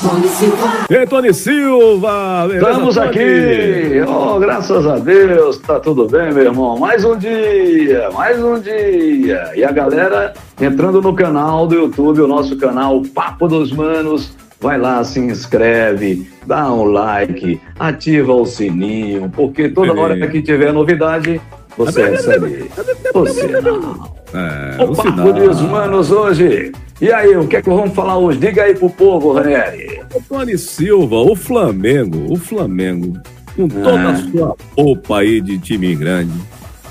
Tony Silva. E Tony Silva! beleza, Estamos Tony? aqui! Oh, graças a Deus, tá tudo bem, meu irmão. Mais um dia, mais um dia. E a galera entrando no canal do YouTube, o nosso canal Papo dos Manos. Vai lá, se inscreve, dá um like, ativa o sininho, porque toda Sim. hora que tiver novidade, você recebe o sinal. É, O o Papo sinal. dos Manos hoje. E aí, o que é que vamos falar hoje? Diga aí pro povo, Ranieri. O Tony Silva, o Flamengo, o Flamengo, com toda Ah. a sua roupa aí de time grande,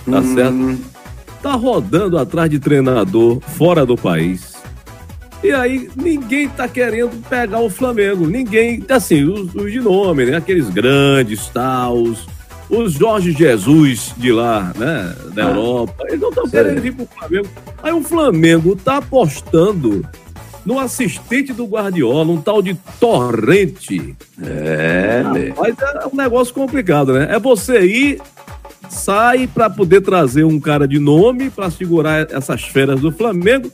tá Hum. certo? Tá rodando atrás de treinador fora do país. E aí, ninguém tá querendo pegar o Flamengo. Ninguém, assim, os, os de nome, né? Aqueles grandes, tal, os, Jorge Jesus de lá, né? Da Ah. Europa. Eles não estão querendo vir pro Flamengo. Aí o Flamengo tá apostando no assistente do Guardiola, um tal de Torrente. É, né? Mas é um negócio complicado, né? É você ir, sai para poder trazer um cara de nome para segurar essas feras do Flamengo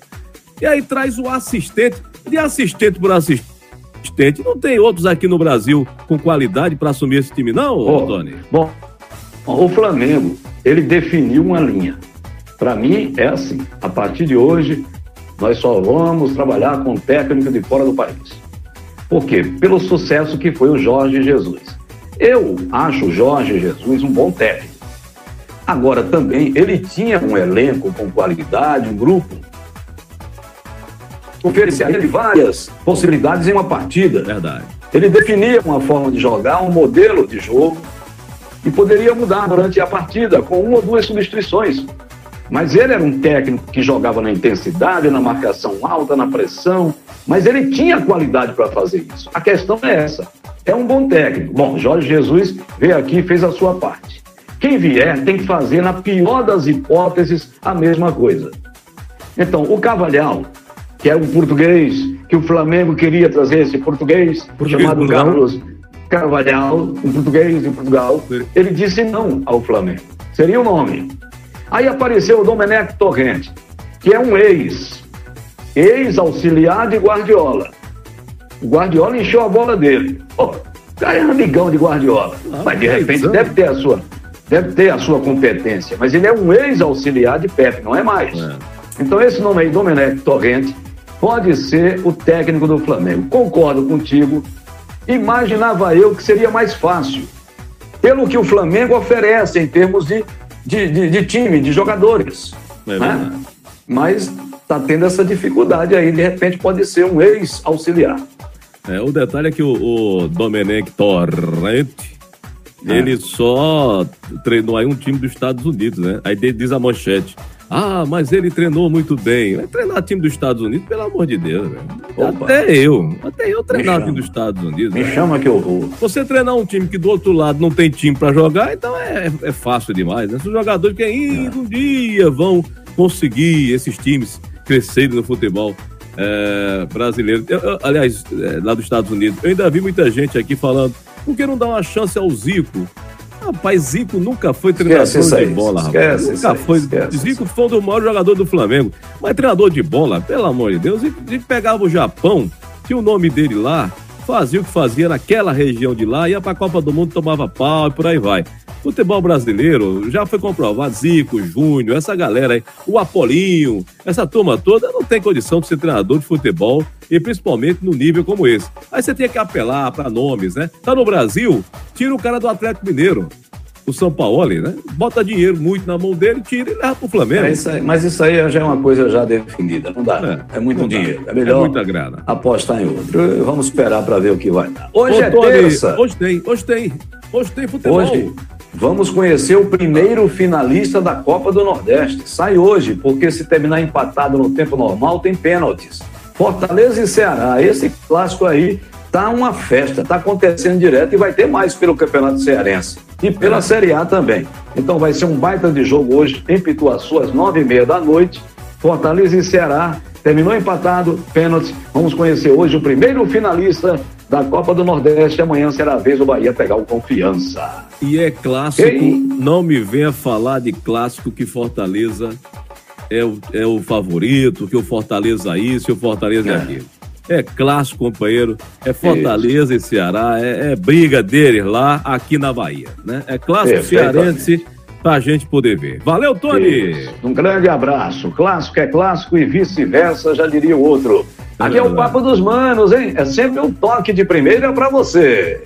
e aí traz o assistente. De assistente por assistente, não tem outros aqui no Brasil com qualidade para assumir esse time, não, Ó, Tony? Bom, o Flamengo, ele definiu uma linha. Para mim, é assim. A partir de hoje, nós só vamos trabalhar com técnico de fora do país. Por quê? Pelo sucesso que foi o Jorge Jesus. Eu acho o Jorge Jesus um bom técnico. Agora, também, ele tinha um elenco com qualidade, um grupo. Oferecia ele várias possibilidades em uma partida. Verdade. Ele definia uma forma de jogar, um modelo de jogo, e poderia mudar durante a partida com uma ou duas substituições. Mas ele era um técnico que jogava na intensidade, na marcação alta, na pressão, mas ele tinha qualidade para fazer isso. A questão é essa. É um bom técnico. Bom, Jorge Jesus veio aqui e fez a sua parte. Quem vier tem que fazer, na pior das hipóteses, a mesma coisa. Então, o Cavalhal, que é um português, que o Flamengo queria trazer esse português, Português chamado Portugal. Carlos Carvalhal, um português de Portugal, ele disse não ao Flamengo. Seria o nome. Aí apareceu o Domenech Torrente, que é um ex, ex-auxiliar de Guardiola. O Guardiola encheu a bola dele. Pô, o cara é amigão de Guardiola. Ah, mas de repente anos. deve ter a sua, deve ter a sua competência. Mas ele é um ex-auxiliar de Pepe, não é mais. É. Então esse nome aí, Domenech Torrente, pode ser o técnico do Flamengo. Concordo contigo. Imaginava eu que seria mais fácil. Pelo que o Flamengo oferece em termos de, de, de- de time, de jogadores. É né? Mas está tendo essa dificuldade aí. De repente pode ser um ex-auxiliar. É, o detalhe é que o, o Domenech Torrente, É. ele só treinou aí um time dos Estados Unidos, né? Aí diz a manchete. Ah, mas ele treinou muito bem. Vai treinar time dos Estados Unidos, pelo amor de Deus, velho. Até eu. Até eu treinar time dos Estados Unidos. Me chama que eu vou. Você treinar um time que do outro lado não tem time pra jogar, então é, é fácil demais, né? Os jogadores que ainda um dia vão conseguir esses times crescerem no futebol é, brasileiro. Eu- eu- aliás, é, lá dos Estados Unidos, eu ainda vi muita gente aqui falando, por que não dar uma chance ao Zico? Rapaz, Zico nunca foi treinador Esquece de bola, rapaz. esquece isso Nunca foi. esquece Zico foi dos maiores jogadores do Flamengo. Mas treinador de bola, pelo amor de Deus, Zico, Zico pegava o Japão, tinha o nome dele lá, fazia o que fazia naquela região de lá, ia pra Copa do Mundo, tomava pau e por aí vai. Futebol brasileiro já foi comprovado, Zico, Júnior, essa galera aí, o Apolinho, essa turma toda não tem condição de ser treinador de futebol e principalmente no nível como esse. Aí você tinha que apelar pra nomes, né? Tá no Brasil, tira o cara do Atlético Mineiro, o São Paulo, né? Bota dinheiro muito na mão dele, tira e leva pro Flamengo. É isso aí, mas isso aí já é uma coisa já definida. Não dá. É, muito não dá. dinheiro. É É melhor muita grana. apostar em outro. Vamos esperar para ver o que vai dar. Hoje Ô, é Tony, terça. Hoje tem, hoje tem. Hoje tem futebol. Hoje vamos conhecer o primeiro finalista da Copa do Nordeste. Sai hoje, porque se terminar empatado no tempo normal, tem pênaltis. Fortaleza e Ceará. Esse clássico aí tá uma festa, tá acontecendo direto e vai ter mais pelo Campeonato Cearense. E pela Série A também. Então vai ser um baita de jogo hoje em Pituaçu, às nove e meia da noite. Fortaleza e Ceará. Terminou empatado, pênalti. Vamos conhecer hoje o primeiro finalista da Copa do Nordeste. Amanhã será a vez do Bahia pegar o confiança. E é clássico, Ei. não me venha falar de clássico que Fortaleza é o, é o favorito, que o Fortaleza isso e o Fortaleza é, É. aquilo. é clássico, companheiro. É Fortaleza Isso. e Ceará, é, é, briga deles lá, aqui na Bahia, né? É clássico cearense pra gente poder ver. Valeu, Tony! Isso. Um grande abraço. Clássico é clássico e vice-versa, já diria o outro. Aqui é o Papo dos Manos, hein? É sempre um toque de primeira para você.